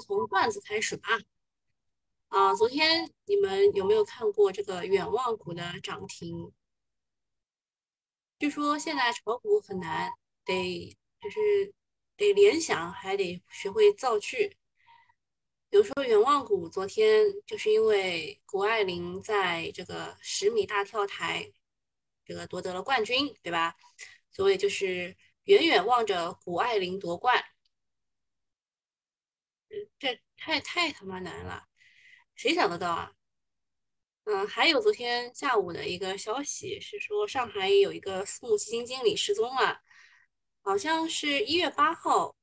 从段子开始吧。啊，昨天你们有没有看过这个远望股的涨停？据说现在炒股很难，得就是得联想，还得学会造句。比如说远望股昨天就是因为谷爱凌在这个十米大跳台这个夺得了冠军，对吧？所以就是远远望着谷爱凌夺冠。这太太他妈难了，谁想得到啊？嗯，还有昨天下午的一个消息是说，上海有一个私募基金经理失踪了，好像是一月八号，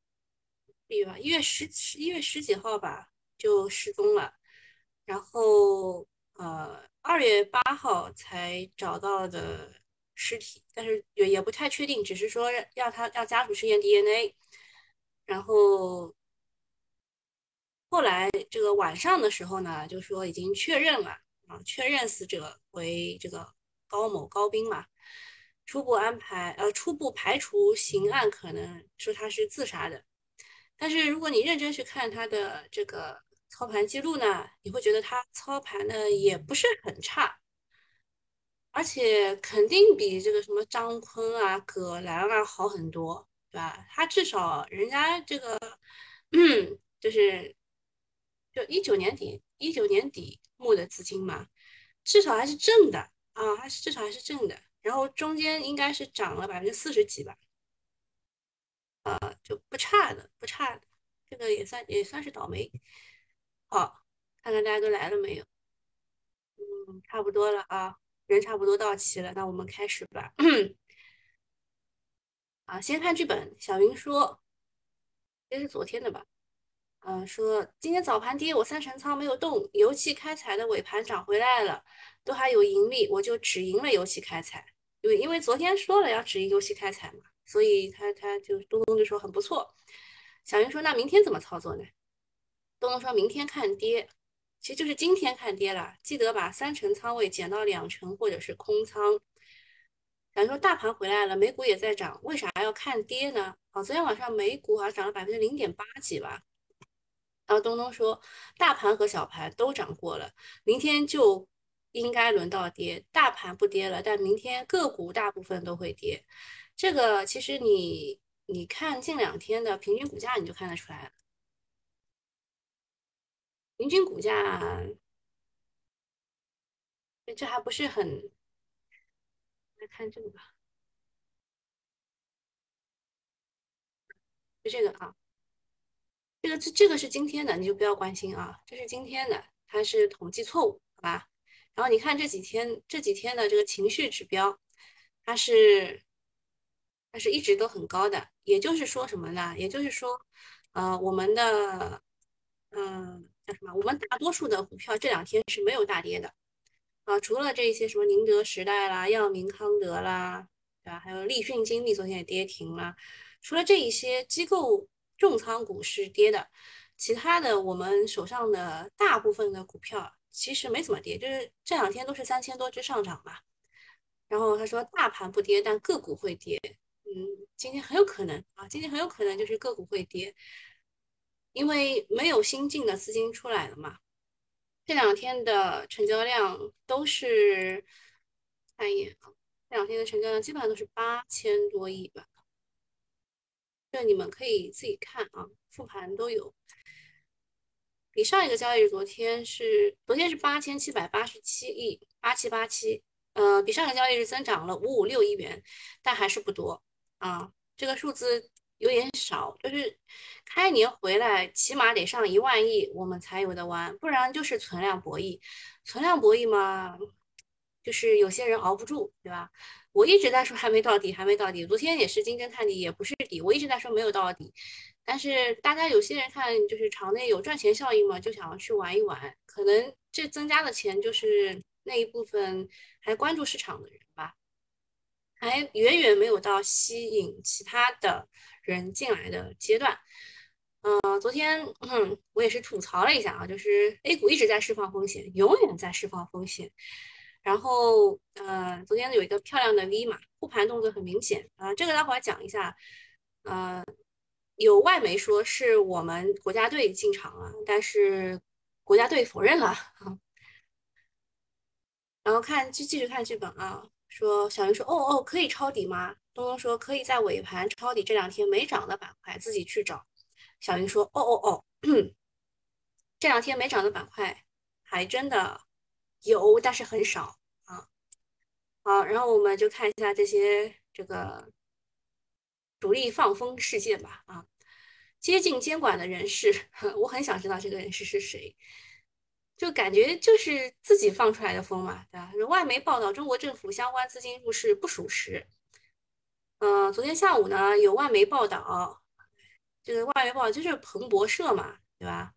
对吧？一月十十一月十几号吧就失踪了，然后呃二月八号才找到的尸体，但是也也不太确定，只是说让他让家属去验 DNA，然后。后来这个晚上的时候呢，就说已经确认了啊，确认死者为这个高某高兵嘛，初步安排呃初步排除刑案可能，说他是自杀的。但是如果你认真去看他的这个操盘记录呢，你会觉得他操盘的也不是很差，而且肯定比这个什么张坤啊、葛兰啊好很多，对吧？他至少人家这个嗯，就是。就一九年底，一九年底募的资金嘛，至少还是正的啊，还是至少还是正的。然后中间应该是涨了百分之四十几吧，呃，就不差的，不差的。这个也算也算是倒霉。好，看看大家都来了没有？嗯，差不多了啊，人差不多到齐了，那我们开始吧。啊，先看剧本。小云说，这是昨天的吧？嗯，说今天早盘跌，我三成仓没有动，油气开采的尾盘涨回来了，都还有盈利，我就止盈了油气开采。因为因为昨天说了要止盈油气开采嘛，所以他他就东东就说很不错。小云说那明天怎么操作呢？东东说明天看跌，其实就是今天看跌了，记得把三成仓位减到两成或者是空仓。小云说大盘回来了，美股也在涨，为啥要看跌呢？哦，昨天晚上美股好像涨了百分之零点八几吧。然后东东说，大盘和小盘都涨过了，明天就应该轮到跌。大盘不跌了，但明天个股大部分都会跌。这个其实你你看近两天的平均股价，你就看得出来了。平均股价，这还不是很。来看这个吧，就这个啊。这个这这个是今天的，你就不要关心啊，这是今天的，它是统计错误，好吧？然后你看这几天这几天的这个情绪指标，它是它是一直都很高的，也就是说什么呢？也就是说，呃，我们的嗯叫什么？我们大多数的股票这两天是没有大跌的啊，除了这些什么宁德时代啦、药明康德啦，对吧？还有立讯精密昨天也跌停了，除了这一些机构。重仓股是跌的，其他的我们手上的大部分的股票其实没怎么跌，就是这两天都是三千多只上涨嘛。然后他说大盘不跌，但个股会跌。嗯，今天很有可能啊，今天很有可能就是个股会跌，因为没有新进的资金出来了嘛。这两天的成交量都是看一眼啊，这两天的成交量基本上都是八千多亿吧。这你们可以自己看啊，复盘都有。比上一个交易日，昨天是昨天是八千七百八十七亿，八七八七，呃，比上个交易日增长了五五六亿元，但还是不多啊，这个数字有点少。就是开年回来，起码得上一万亿，我们才有的玩，不然就是存量博弈。存量博弈嘛，就是有些人熬不住，对吧？我一直在说还没到底，还没到底。昨天也是金针探底，也不是底。我一直在说没有到底，但是大家有些人看就是场内有赚钱效应嘛，就想要去玩一玩。可能这增加的钱就是那一部分还关注市场的人吧，还远远没有到吸引其他的人进来的阶段。嗯，昨天嗯我也是吐槽了一下啊，就是 A 股一直在释放风险，永远在释放风险。然后，呃，昨天有一个漂亮的 V 嘛，护盘动作很明显啊，这个待会儿讲一下。呃，有外媒说是我们国家队进场了，但是国家队否认了。然后看继继续看剧本啊，说小云说哦哦可以抄底吗？东东说可以在尾盘抄底这两天没涨的板块自己去找。小云说哦哦哦，这两天没涨的板块还真的有，但是很少啊。好，然后我们就看一下这些这个主力放风事件吧啊，接近监管的人士，我很想知道这个人士是谁。就感觉就是自己放出来的风嘛，对吧？外媒报道中国政府相关资金入市不属实。嗯，昨天下午呢，有外媒报道，这个外媒报道就是彭博社嘛，对吧？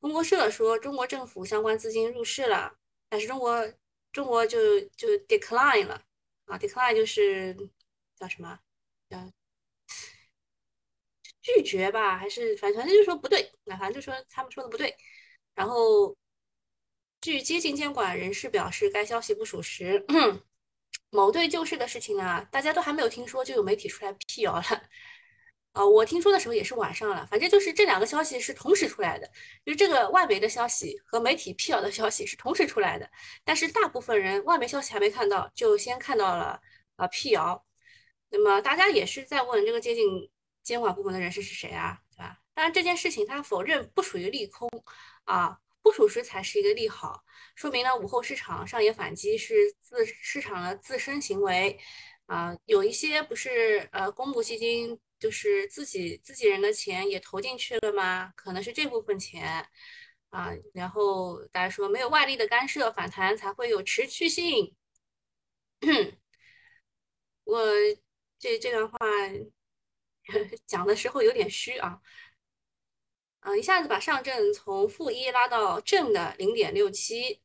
彭博社说中国政府相关资金入市了，但是中国中国就就 decline 了啊，decline 就是叫什么？叫拒绝吧？还是反正反正就说不对，那反正就说他们说的不对，然后。据接近监管人士表示，该消息不属实。某队救市的事情啊，大家都还没有听说，就有媒体出来辟谣了。啊，我听说的时候也是晚上了，反正就是这两个消息是同时出来的，就这个外媒的消息和媒体辟谣的消息是同时出来的。但是大部分人外媒消息还没看到，就先看到了啊辟谣。那么大家也是在问这个接近监管部门的人士是谁啊，对吧？当然这件事情他否认不属于利空啊。不属实才是一个利好，说明呢午后市场上演反击是自市场的自身行为啊，有一些不是呃公募基金就是自己自己人的钱也投进去了吗？可能是这部分钱啊，然后大家说没有外力的干涉，反弹才会有持续性。我这这段话 讲的时候有点虚啊。嗯，一下子把上证从负一拉到正的零点六七，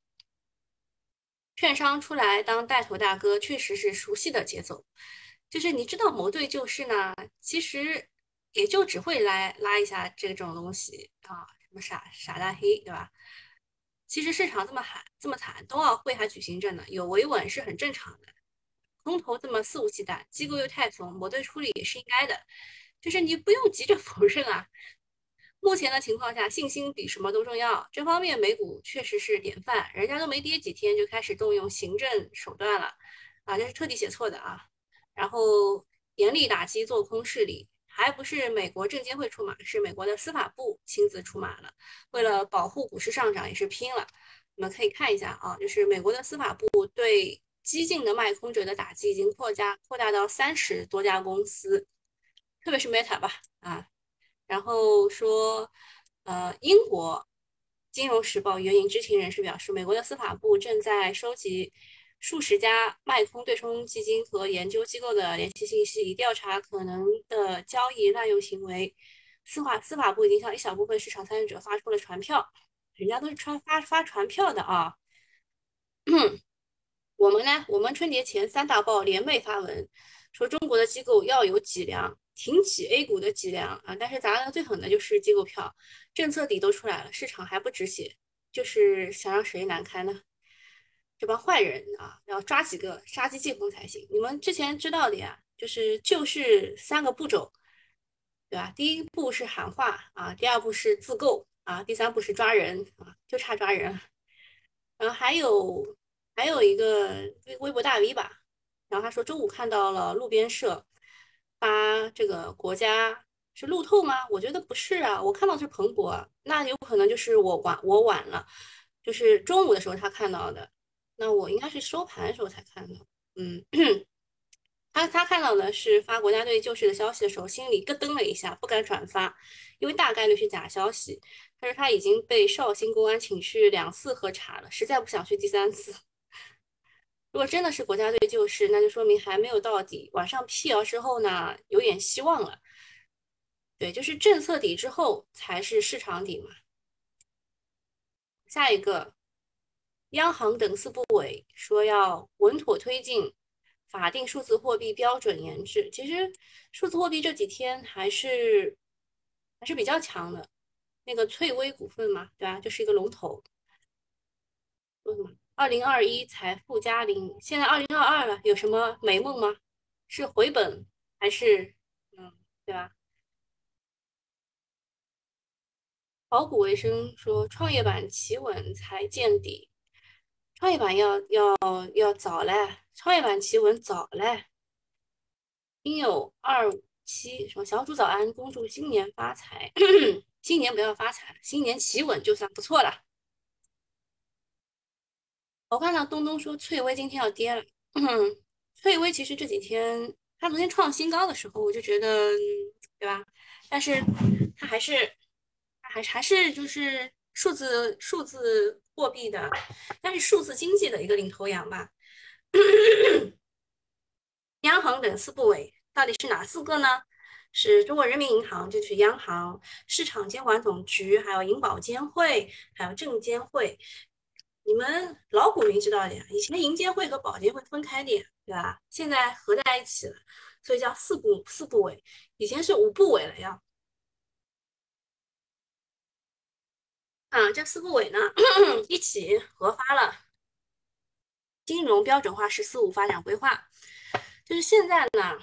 券商出来当带头大哥，确实是熟悉的节奏。就是你知道某队救市呢，其实也就只会来拉一下这种东西啊，什么傻傻大黑，对吧？其实市场这么喊这么惨，冬奥会还举行着呢，有维稳是很正常的。空头这么肆无忌惮，机构又太怂，某队处理也是应该的。就是你不用急着否认啊。目前的情况下，信心比什么都重要。这方面美股确实是典范，人家都没跌几天就开始动用行政手段了，啊，这是特地写错的啊。然后严厉打击做空势力，还不是美国证监会出马，是美国的司法部亲自出马了。为了保护股市上涨，也是拼了。你们可以看一下啊，就是美国的司法部对激进的卖空者的打击已经扩加扩大到三十多家公司，特别是 Meta 吧，啊。然后说，呃，英国《金融时报》援引知情人士表示，美国的司法部正在收集数十家卖空对冲基金和研究机构的联系信息，以调查可能的交易滥用行为。司法司法部已经向一小部分市场参与者发出了传票，人家都是传发发传票的啊。我们呢，我们春节前三大报联袂发文，说中国的机构要有脊梁。挺起 A 股的脊梁啊！但是砸的最狠的就是机构票，政策底都出来了，市场还不止血，就是想让谁难堪呢？这帮坏人啊，要抓几个杀鸡儆猴才行。你们之前知道的呀，就是就是三个步骤，对吧？第一步是喊话啊，第二步是自购啊，第三步是抓人啊，就差抓人。然后还有还有一个微微博大 V 吧，然后他说中午看到了路边社。发这个国家是路透吗？我觉得不是啊，我看到是彭博，那有可能就是我晚我晚了，就是中午的时候他看到的，那我应该是收盘的时候才看到。嗯，他他看到的是发国家队救市的消息的时候，心里咯噔了一下，不敢转发，因为大概率是假消息。但是他已经被绍兴公安请去两次喝茶了，实在不想去第三次。如果真的是国家队救市，那就说明还没有到底。晚上辟谣之后呢，有点希望了。对，就是政策底之后才是市场底嘛。下一个，央行等四部委说要稳妥推进法定数字货币标准研制。其实数字货币这几天还是还是比较强的。那个翠微股份嘛，对吧？就是一个龙头。说什么？二零二一财富加零，现在二零二二了，有什么美梦吗？是回本还是嗯，对吧？炒股为生说创业板企稳才见底，创业板要要要早嘞，创业板企稳早嘞。听友二五七什么小主早安，恭祝新年发财，新年不要发财，新年企稳就算不错了。我看到东东说翠微今天要跌了，翠微其实这几天它昨天创新高的时候，我就觉得对吧？但是它还是还还是就是数字数字货币的，但是数字经济的一个领头羊吧。央行等四部委到底是哪四个呢？是中国人民银行，这是央行；市场监管总局，还有银保监会，还有证监会。你们老股民知道的呀，以前银监会和保监会分开的，对吧？现在合在一起了，所以叫四部四部委。以前是五部委了呀。啊，这四部委呢，一起核发了金融标准化“十四五”发展规划。就是现在呢，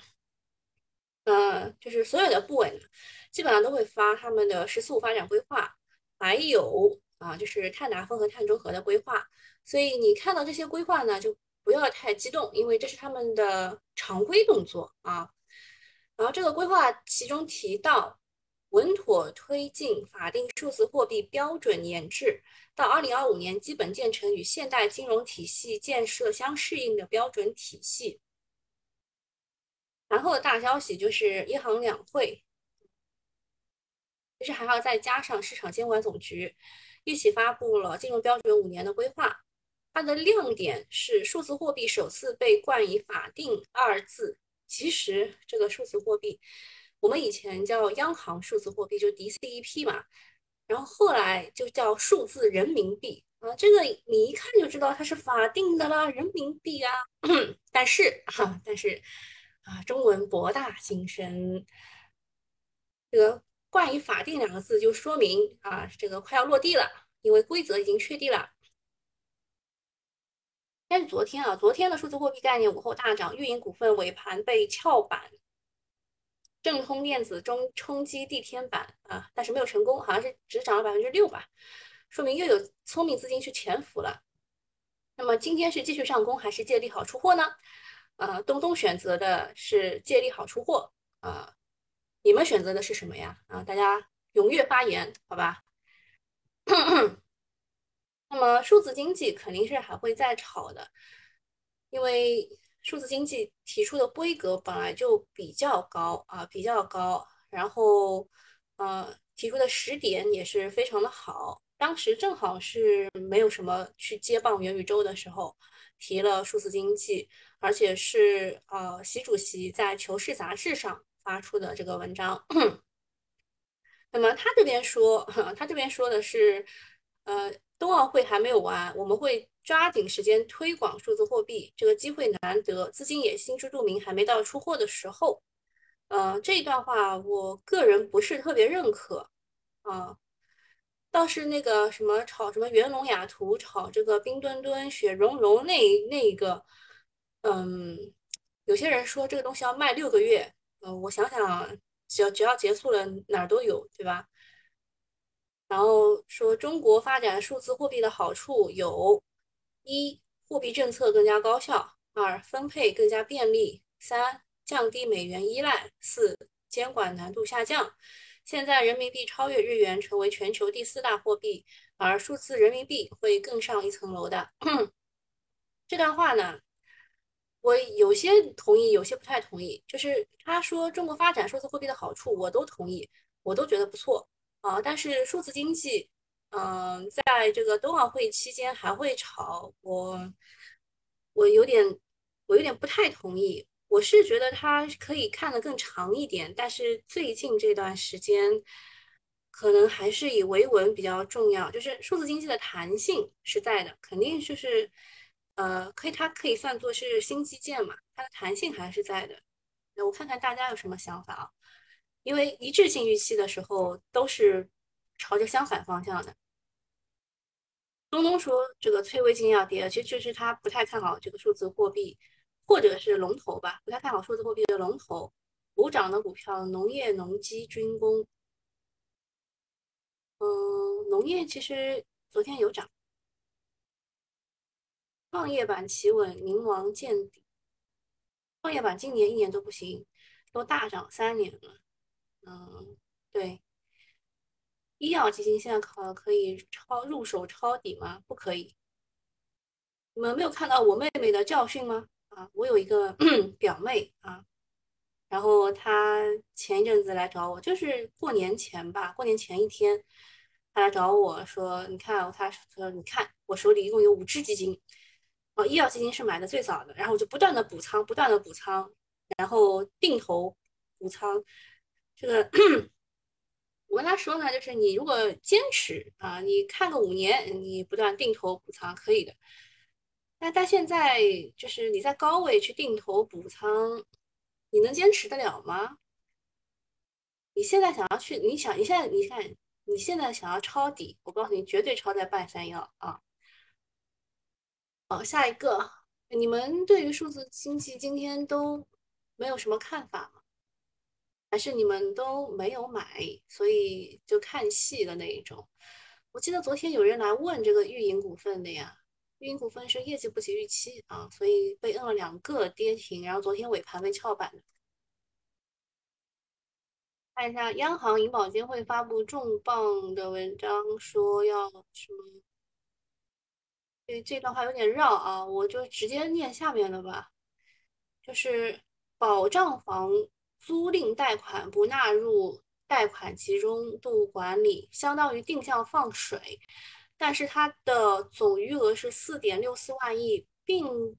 呃，就是所有的部委呢，基本上都会发他们的“十四五”发展规划，还有啊，就是碳达峰和碳中和的规划。所以你看到这些规划呢，就不要太激动，因为这是他们的常规动作啊。然后这个规划其中提到，稳妥推进法定数字货币标准研制，到二零二五年基本建成与现代金融体系建设相适应的标准体系。然后的大消息就是一行两会，其实还要再加上市场监管总局一起发布了金融标准五年的规划。它的亮点是数字货币首次被冠以法定二字。其实这个数字货币，我们以前叫央行数字货币，就 DCEP 嘛，然后后来就叫数字人民币啊。这个你一看就知道它是法定的啦，人民币啊。但是哈，但是。啊，中文博大精深，这个冠以“法定”两个字，就说明啊，这个快要落地了，因为规则已经确定了。但是昨天啊，昨天的数字货币概念午后大涨，运营股份尾盘被翘板，正通电子中冲击地天板啊，但是没有成功，好像是只涨了百分之六吧，说明又有聪明资金去潜伏了。那么今天是继续上攻，还是借力好出货呢？呃，东东选择的是借力好出货啊，你们选择的是什么呀？啊，大家踊跃发言，好吧？那么数字经济肯定是还会再炒的，因为数字经济提出的规格本来就比较高啊，比较高，然后呃提出的时点也是非常的好，当时正好是没有什么去接棒元宇宙的时候，提了数字经济。而且是呃，习主席在《求是》杂志上发出的这个文章。那么他这边说，他这边说的是，呃，冬奥会还没有完，我们会抓紧时间推广数字货币，这个机会难得，资金也心知肚明，还没到出货的时候。嗯，这一段话我个人不是特别认可啊，倒是那个什么炒什么元龙雅图，炒这个冰墩墩、雪融融那那个。嗯，有些人说这个东西要卖六个月，嗯，我想想，只要只要结束了，哪儿都有，对吧？然后说中国发展数字货币的好处有：一、货币政策更加高效；二、分配更加便利；三、降低美元依赖；四、监管难度下降。现在人民币超越日元，成为全球第四大货币，而数字人民币会更上一层楼的。这段话呢？我有些同意，有些不太同意。就是他说中国发展数字货币的好处，我都同意，我都觉得不错啊。但是数字经济，嗯，在这个冬奥会期间还会炒，我我有点我有点不太同意。我是觉得它可以看得更长一点，但是最近这段时间可能还是以维稳比较重要。就是数字经济的弹性是在的，肯定就是。呃，可以，它可以算作是新基建嘛？它的弹性还是在的。那我看看大家有什么想法啊？因为一致性预期的时候都是朝着相反方向的。东东说这个翠微金要跌，其实就是他不太看好这个数字货币，或者是龙头吧，不太看好数字货币的龙头。补涨的股票，农业、农机、军工。嗯，农业其实昨天有涨，创业板企稳，宁王见底。创业板今年一年都不行，都大涨三年了。嗯，对。医药基金现在考可以抄入手抄底吗？不可以。你们没有看到我妹妹的教训吗？啊，我有一个 表妹啊，然后她前一阵子来找我，就是过年前吧，过年前一天，她来找我说：“你看，她说你看，我手里一共有五只基金，哦，医药基金是买的最早的，然后我就不断的补仓，不断的补仓，然后定投补仓，这个。”我跟他说呢，就是你如果坚持啊，你看个五年，你不断定投补仓可以的。那但现在就是你在高位去定投补仓，你能坚持得了吗？你现在想要去，你想你现在你看你现在想要抄底，我告诉你，绝对抄在半山腰啊！好，下一个，你们对于数字经济今天都没有什么看法吗？还是你们都没有买，所以就看戏的那一种。我记得昨天有人来问这个运营股份的呀，运营股份是业绩不及预期啊，所以被摁了两个跌停，然后昨天尾盘被翘板。看一下，央行银保监会发布重磅的文章，说要什么？对，这段话有点绕啊，我就直接念下面的吧，就是保障房。租赁贷款不纳入贷款集中度管理，相当于定向放水，但是它的总余额是四点六四万亿，并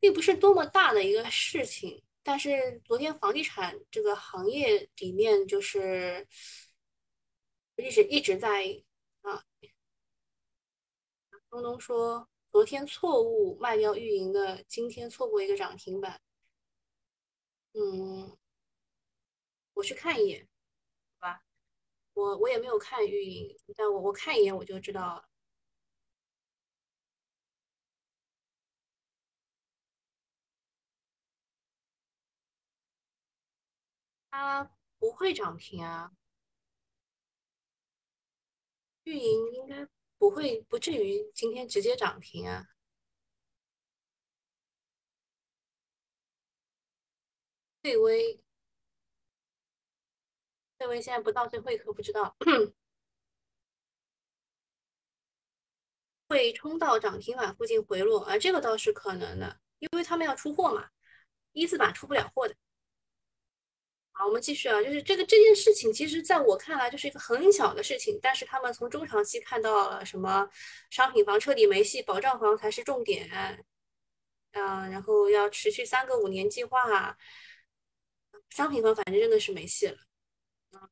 并不是多么大的一个事情。但是昨天房地产这个行业里面就是一直一直在啊，东东说昨天错误卖掉运营的，今天错过一个涨停板。嗯，我去看一眼，好吧，我我也没有看运营，但我我看一眼我就知道了，它不会涨停啊，运营应该不会，不至于今天直接涨停啊。翠微，翠微现在不到最会刻，不知道会冲到涨停板附近回落啊，这个倒是可能的，因为他们要出货嘛，一字板出不了货的。好，我们继续啊，就是这个这件事情，其实在我看来就是一个很小的事情，但是他们从中长期看到了什么商品房彻底没戏，保障房才是重点，嗯，然后要持续三个五年计划。商品房反正真的是没戏了，啊，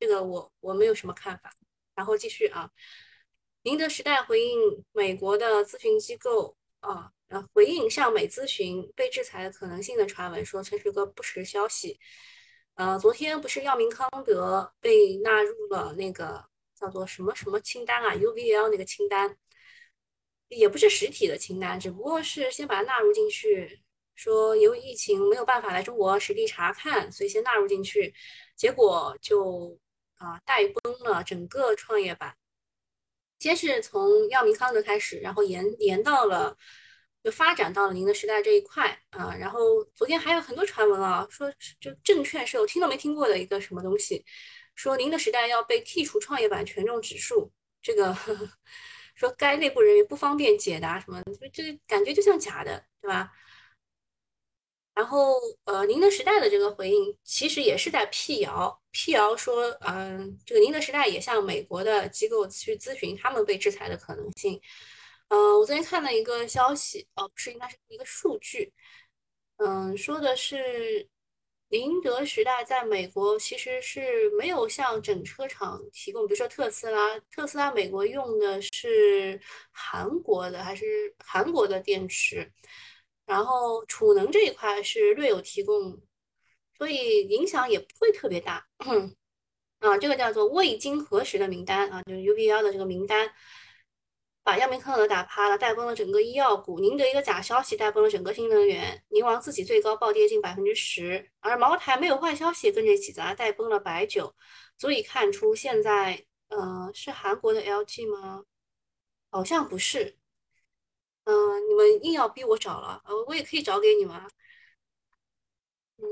这个我我没有什么看法。然后继续啊，宁德时代回应美国的咨询机构啊，然后回应向美咨询被制裁的可能性的传闻，说这是个不实消息。呃，昨天不是药明康德被纳入了那个叫做什么什么清单啊，UVL 那个清单，也不是实体的清单，只不过是先把它纳入进去。说由于疫情没有办法来中国实地查看，所以先纳入进去，结果就啊带崩了整个创业板。先是从药明康德开始，然后延延到了，就发展到了宁德时代这一块啊。然后昨天还有很多传闻啊，说就证券是我听都没听过的一个什么东西，说宁德时代要被剔除创业板权重指数，这个呵呵 说该内部人员不方便解答什么，就这感觉就像假的，对吧？然后，呃，宁德时代的这个回应其实也是在辟谣，辟谣说，嗯，这个宁德时代也向美国的机构去咨询他们被制裁的可能性。嗯，我昨天看了一个消息，哦，不是，应该是一个数据，嗯，说的是宁德时代在美国其实是没有向整车厂提供，比如说特斯拉，特斯拉美国用的是韩国的还是韩国的电池。然后储能这一块是略有提供，所以影响也不会特别大。啊，这个叫做未经核实的名单啊，就是 UBL 的这个名单。把药明康德打趴了，带崩了整个医药股。宁德一个假消息带崩了整个新能源，宁王自己最高暴跌近百分之十，而茅台没有坏消息跟着一起砸，带崩了白酒。足以看出现在，呃，是韩国的 LG 吗？好像不是。嗯，你们硬要逼我找了，呃，我也可以找给你们。嗯，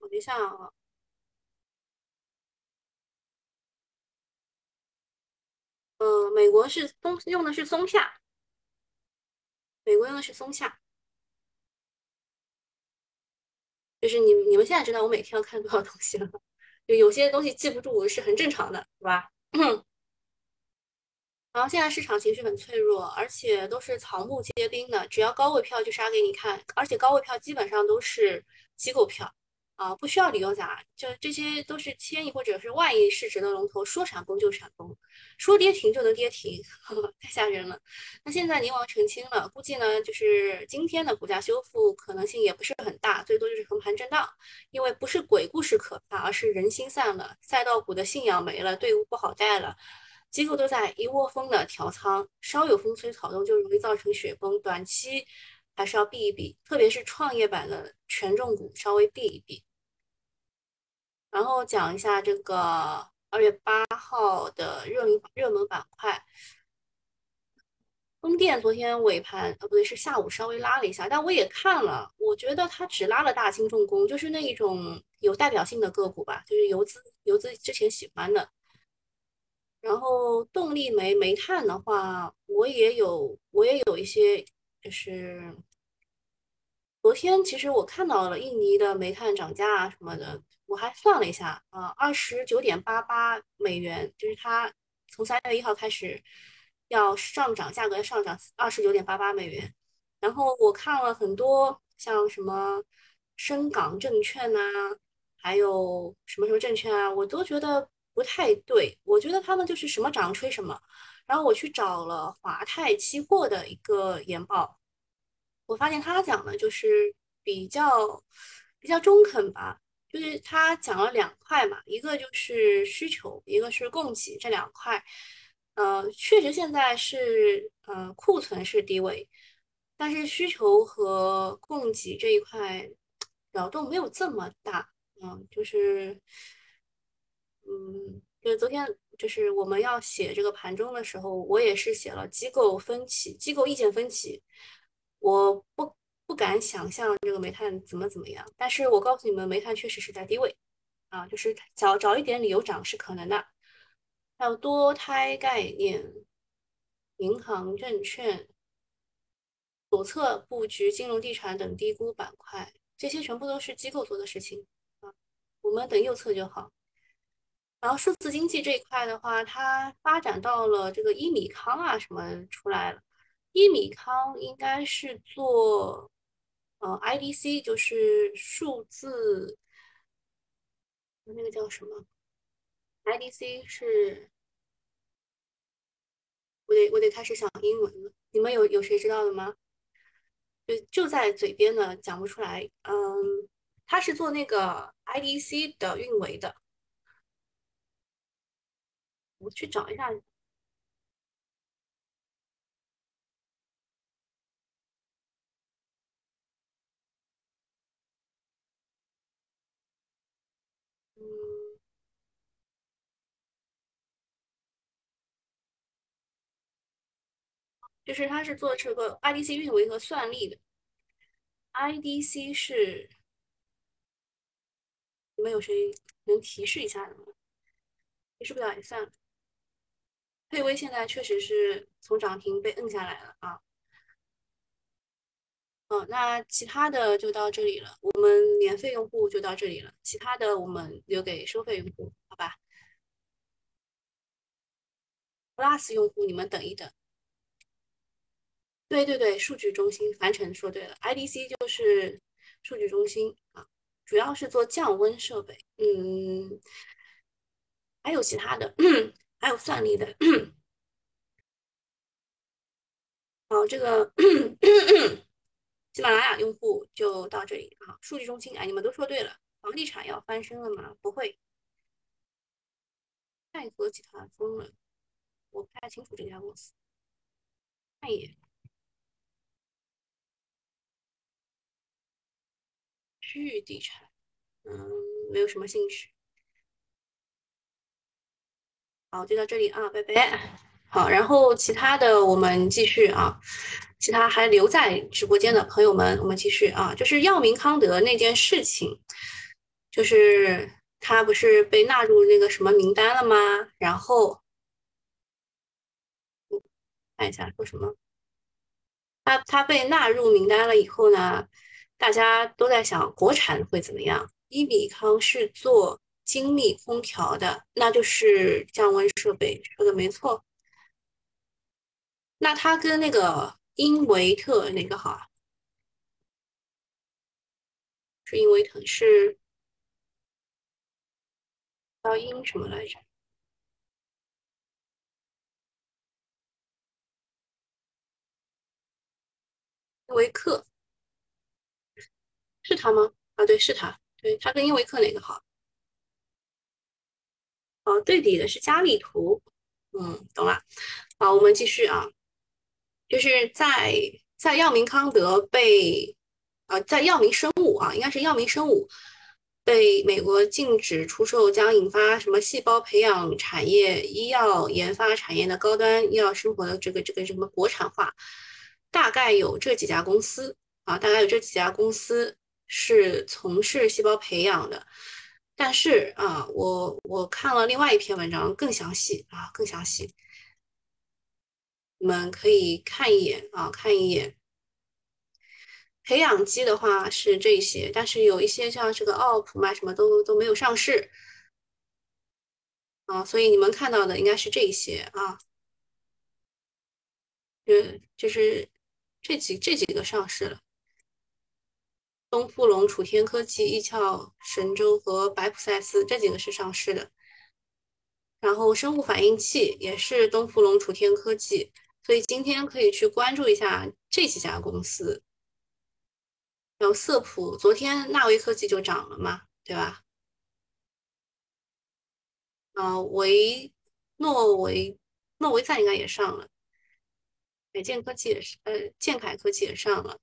等一下啊。呃，美国是松用的是松下，美国用的是松下，就是你你们现在知道我每天要看多少东西了，就有些东西记不住是很正常的，对吧？然后现在市场情绪很脆弱，而且都是草木皆兵的，只要高位票就杀给你看，而且高位票基本上都是机构票。啊，不需要理由砸，就这些都是千亿或者是万亿市值的龙头，说闪崩就闪崩，说跌停就能跌停，呵 呵太吓人了。那现在宁王澄清了，估计呢就是今天的股价修复可能性也不是很大，最多就是横盘震荡，因为不是鬼故事可怕，而是人心散了，赛道股的信仰没了，队伍不好带了，机构都在一窝蜂的调仓，稍有风吹草动就容易造成雪崩，短期还是要避一避，特别是创业板的权重股稍微避一避。然后讲一下这个二月八号的热门热门板块，风电昨天尾盘呃不对是下午稍微拉了一下，但我也看了，我觉得它只拉了大清重工，就是那一种有代表性的个股吧，就是游资游资之前喜欢的。然后动力煤煤炭的话，我也有我也有一些就是。昨天其实我看到了印尼的煤炭涨价啊什么的，我还算了一下啊，二十九点八八美元，就是它从三月一号开始要上涨，价格要上涨二十九点八八美元。然后我看了很多像什么深港证券呐，还有什么什么证券啊，我都觉得不太对，我觉得他们就是什么涨吹什么。然后我去找了华泰期货的一个研报。我发现他讲的就是比较比较中肯吧，就是他讲了两块嘛，一个就是需求，一个是供给这两块。呃，确实现在是呃库存是低位，但是需求和供给这一块扰动没有这么大。嗯，就是嗯，就是昨天就是我们要写这个盘中的时候，我也是写了机构分歧，机构意见分歧。我不不敢想象这个煤炭怎么怎么样，但是我告诉你们，煤炭确实是在低位，啊，就是找找一点理由涨是可能的。还有多胎概念、银行、证券、左侧布局金融地产等低估板块，这些全部都是机构做的事情啊，我们等右侧就好。然后数字经济这一块的话，它发展到了这个一米康啊什么出来了。一米康应该是做呃 IDC，就是数字那个叫什么？IDC 是，我得我得开始想英文了。你们有有谁知道的吗？就就在嘴边呢，讲不出来。嗯，他是做那个 IDC 的运维的，我去找一下。就是他是做这个 IDC 运维和算力的。IDC 是，你们有谁能提示一下的吗？提示不了也算了。沛威现在确实是从涨停被摁下来了啊。嗯，那其他的就到这里了。我们免费用户就到这里了，其他的我们留给收费用户，好吧？Plus 用户你们等一等。对对对，数据中心，樊晨说对了，IDC 就是数据中心啊，主要是做降温设备。嗯，还有其他的，还有算力的。好，这个。喜马拉雅用户就到这里啊。数据中心，哎，你们都说对了，房地产要翻身了吗？不会。泰和集团疯了，我不太清楚这家公司，看一眼。区域地产，嗯，没有什么兴趣。好，就到这里啊，拜拜。好，然后其他的我们继续啊，其他还留在直播间的朋友们，我们继续啊，就是药明康德那件事情，就是他不是被纳入那个什么名单了吗？然后看一下说什么，他他被纳入名单了以后呢，大家都在想国产会怎么样？伊比康是做精密空调的，那就是降温设备，说的没错。那它跟那个英维特哪个好啊？是英维特是叫英什么来着？英维克是他吗？啊，对，是他。对，他跟英维克哪个好？哦，对比的是佳丽图。嗯，懂了。好，我们继续啊。就是在在药明康德被啊，在药明生物啊，应该是药明生物被美国禁止出售，将引发什么细胞培养产业、医药研发产业的高端医药生活的这个这个什么国产化，大概有这几家公司啊，大概有这几家公司是从事细胞培养的。但是啊，我我看了另外一篇文章，更详细啊，更详细。你们可以看一眼啊，看一眼。培养基的话是这些，但是有一些像这个奥普嘛，什么都都没有上市啊，所以你们看到的应该是这些啊，就就是这几这几个上市了，东富龙、楚天科技、易翘神州和白普赛斯这几个是上市的，然后生物反应器也是东富龙、楚天科技。所以今天可以去关注一下这几家公司，然后色普昨天纳威科技就涨了嘛，对吧？啊，维诺维诺维赞应该也上了，北建科技也是，呃，建凯科技也上了，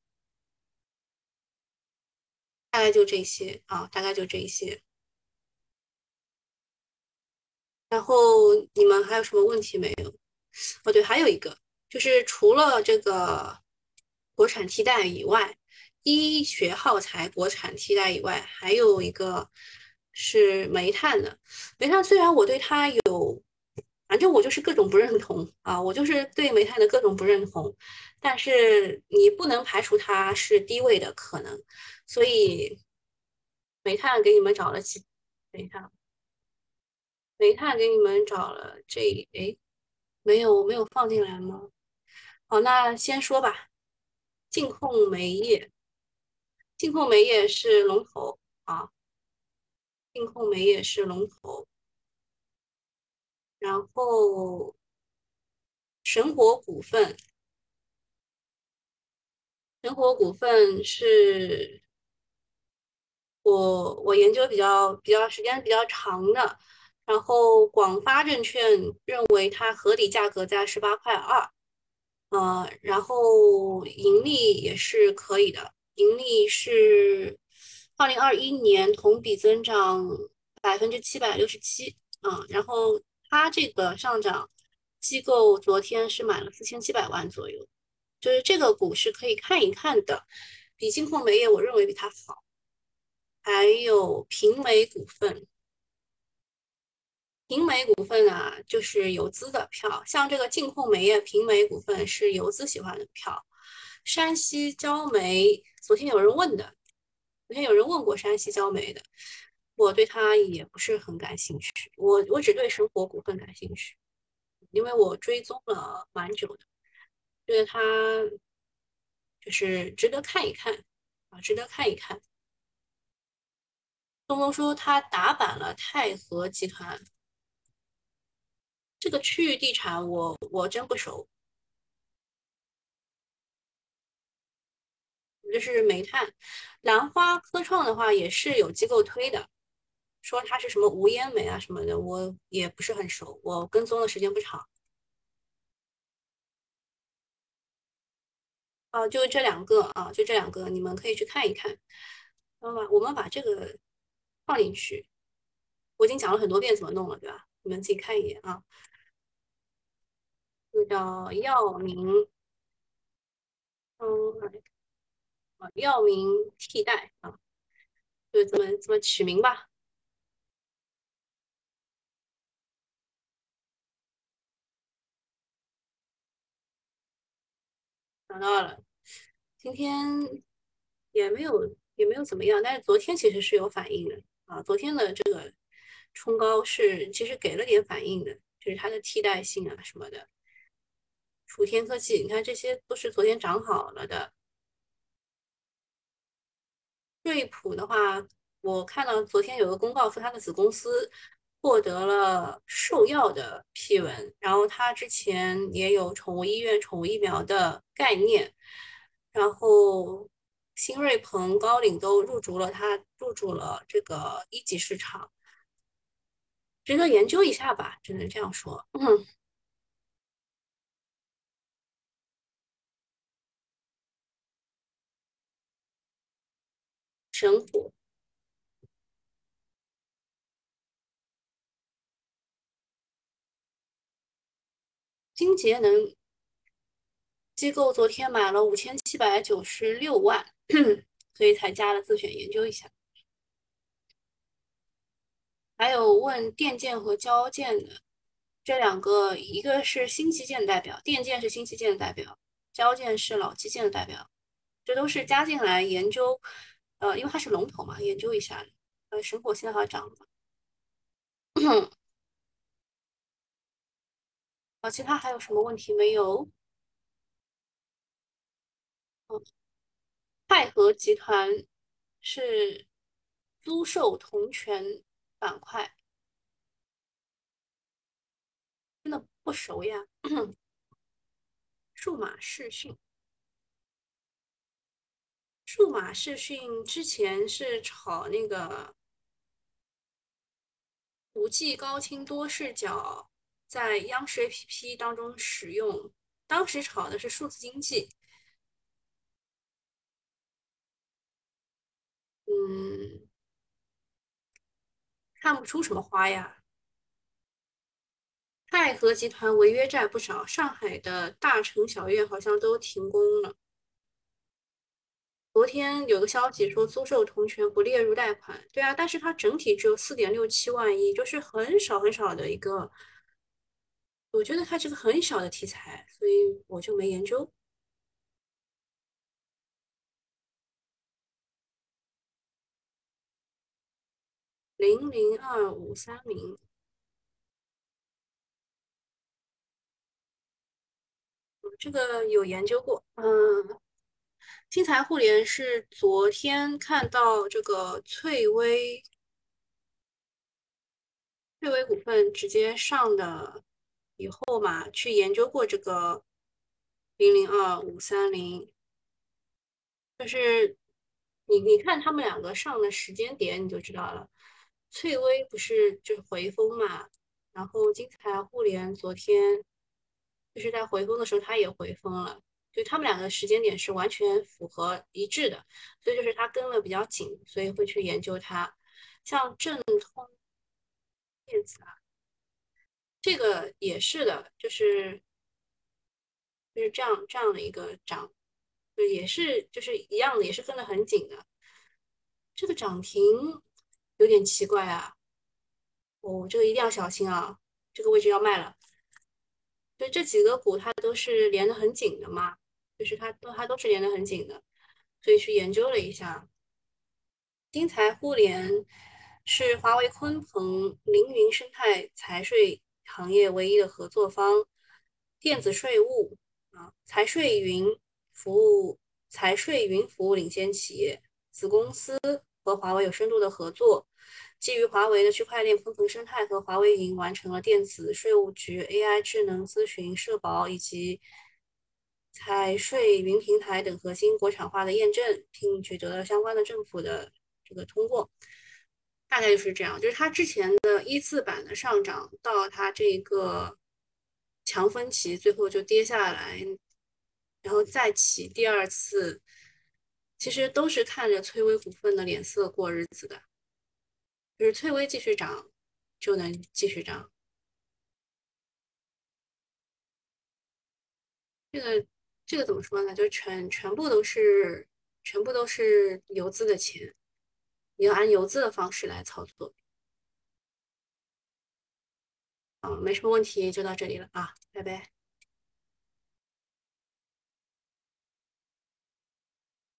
大概就这些啊，大概就这些。然后你们还有什么问题没有？哦，对，还有一个。就是除了这个国产替代以外，医学耗材国产替代以外，还有一个是煤炭的。煤炭虽然我对它有，反正我就是各种不认同啊，我就是对煤炭的各种不认同，但是你不能排除它是低位的可能，所以煤炭给你们找了几，等一下，煤炭给你们找了这，哎，没有没有放进来吗？好，那先说吧。净控煤业，净控煤业是龙头啊。净控煤业是龙头，然后神火股份，神火股份是我我研究比较比较时间比较长的，然后广发证券认为它合理价格在十八块二。呃，然后盈利也是可以的，盈利是二零二一年同比增长百分之七百六十七啊，然后它这个上涨机构昨天是买了四千七百万左右，就是这个股是可以看一看的，比金控煤业我认为比它好，还有平煤股份。平煤股份啊，就是游资的票，像这个净控煤业平煤股份是游资喜欢的票。山西焦煤，昨天有人问的，昨天有人问过山西焦煤的，我对它也不是很感兴趣。我我只对神火股份感兴趣，因为我追踪了蛮久的，觉得它就是值得看一看啊，值得看一看。东东说他打板了泰和集团。这个区域地产，我我真不熟。这是煤炭。兰花科创的话也是有机构推的，说它是什么无烟煤啊什么的，我也不是很熟，我跟踪的时间不长。啊，就这两个啊，就这两个，你们可以去看一看。那么，我们把这个放进去。我已经讲了很多遍怎么弄了，对吧？你们自己看一眼啊。这个叫药明，嗯，啊，药明替代啊，就这么这么取名吧。找到了，今天也没有也没有怎么样，但是昨天其实是有反应的啊。昨天的这个冲高是其实给了点反应的，就是它的替代性啊什么的。楚天科技，你看这些都是昨天涨好了的。瑞普的话，我看到昨天有个公告说它的子公司获得了兽药的批文，然后它之前也有宠物医院、宠物疫苗的概念，然后新瑞鹏、高瓴都入驻了，它入驻了这个一级市场，值得研究一下吧，只能这样说。嗯。神虎，金节能机构昨天买了五千七百九十六万，所以才加了自选研究一下。还有问电建和交建的这两个，一个是新基建代表，电建是新基建的代表，交建是老基建的代表，这都是加进来研究。呃，因为它是龙头嘛，研究一下。呃，神火现在还涨吗？啊，其他还有什么问题没有？嗯，泰和集团是租售同权板块，真的不熟呀。数码视讯。数码视讯之前是炒那个五 G 高清多视角，在央视 APP 当中使用，当时炒的是数字经济，嗯，看不出什么花呀。泰和集团违约债不少，上海的大城小院好像都停工了。昨天有个消息说租售同权不列入贷款，对啊，但是它整体只有四点六七万亿，就是很少很少的一个，我觉得它是个很小的题材，所以我就没研究。零零二五三零，这个有研究过，嗯。新材互联是昨天看到这个翠微，翠微股份直接上的以后嘛，去研究过这个零零二五三零，就是你你看他们两个上的时间点你就知道了，翠微不是就是回风嘛，然后金材互联昨天就是在回风的时候它也回风了。就他们两个时间点是完全符合一致的，所以就是他跟了比较紧，所以会去研究它。像正通电子啊，这个也是的，就是就是这样这样的一个涨，就也是就是一样的，也是跟得很紧的。这个涨停有点奇怪啊，哦，这个一定要小心啊，这个位置要卖了。所以这几个股它都是连得很紧的嘛。就是它都它都是连得很紧的，所以去研究了一下。金财互联是华为鲲鹏凌云生态财税行业唯一的合作方，电子税务啊财税云服务财税云服务领先企业子公司和华为有深度的合作，基于华为的区块链分层生态和华为云完成了电子税务局 AI 智能咨询社保以及。财税云平台等核心国产化的验证，并取得了相关的政府的这个通过，大概就是这样。就是它之前的一字板的上涨，到它这个强分歧，最后就跌下来，然后再起第二次，其实都是看着翠微股份的脸色过日子的，就是翠微继续涨，就能继续涨。这个这个怎么说呢？就全全部都是全部都是游资的钱，你要按游资的方式来操作。啊，没什么问题，就到这里了啊，拜拜。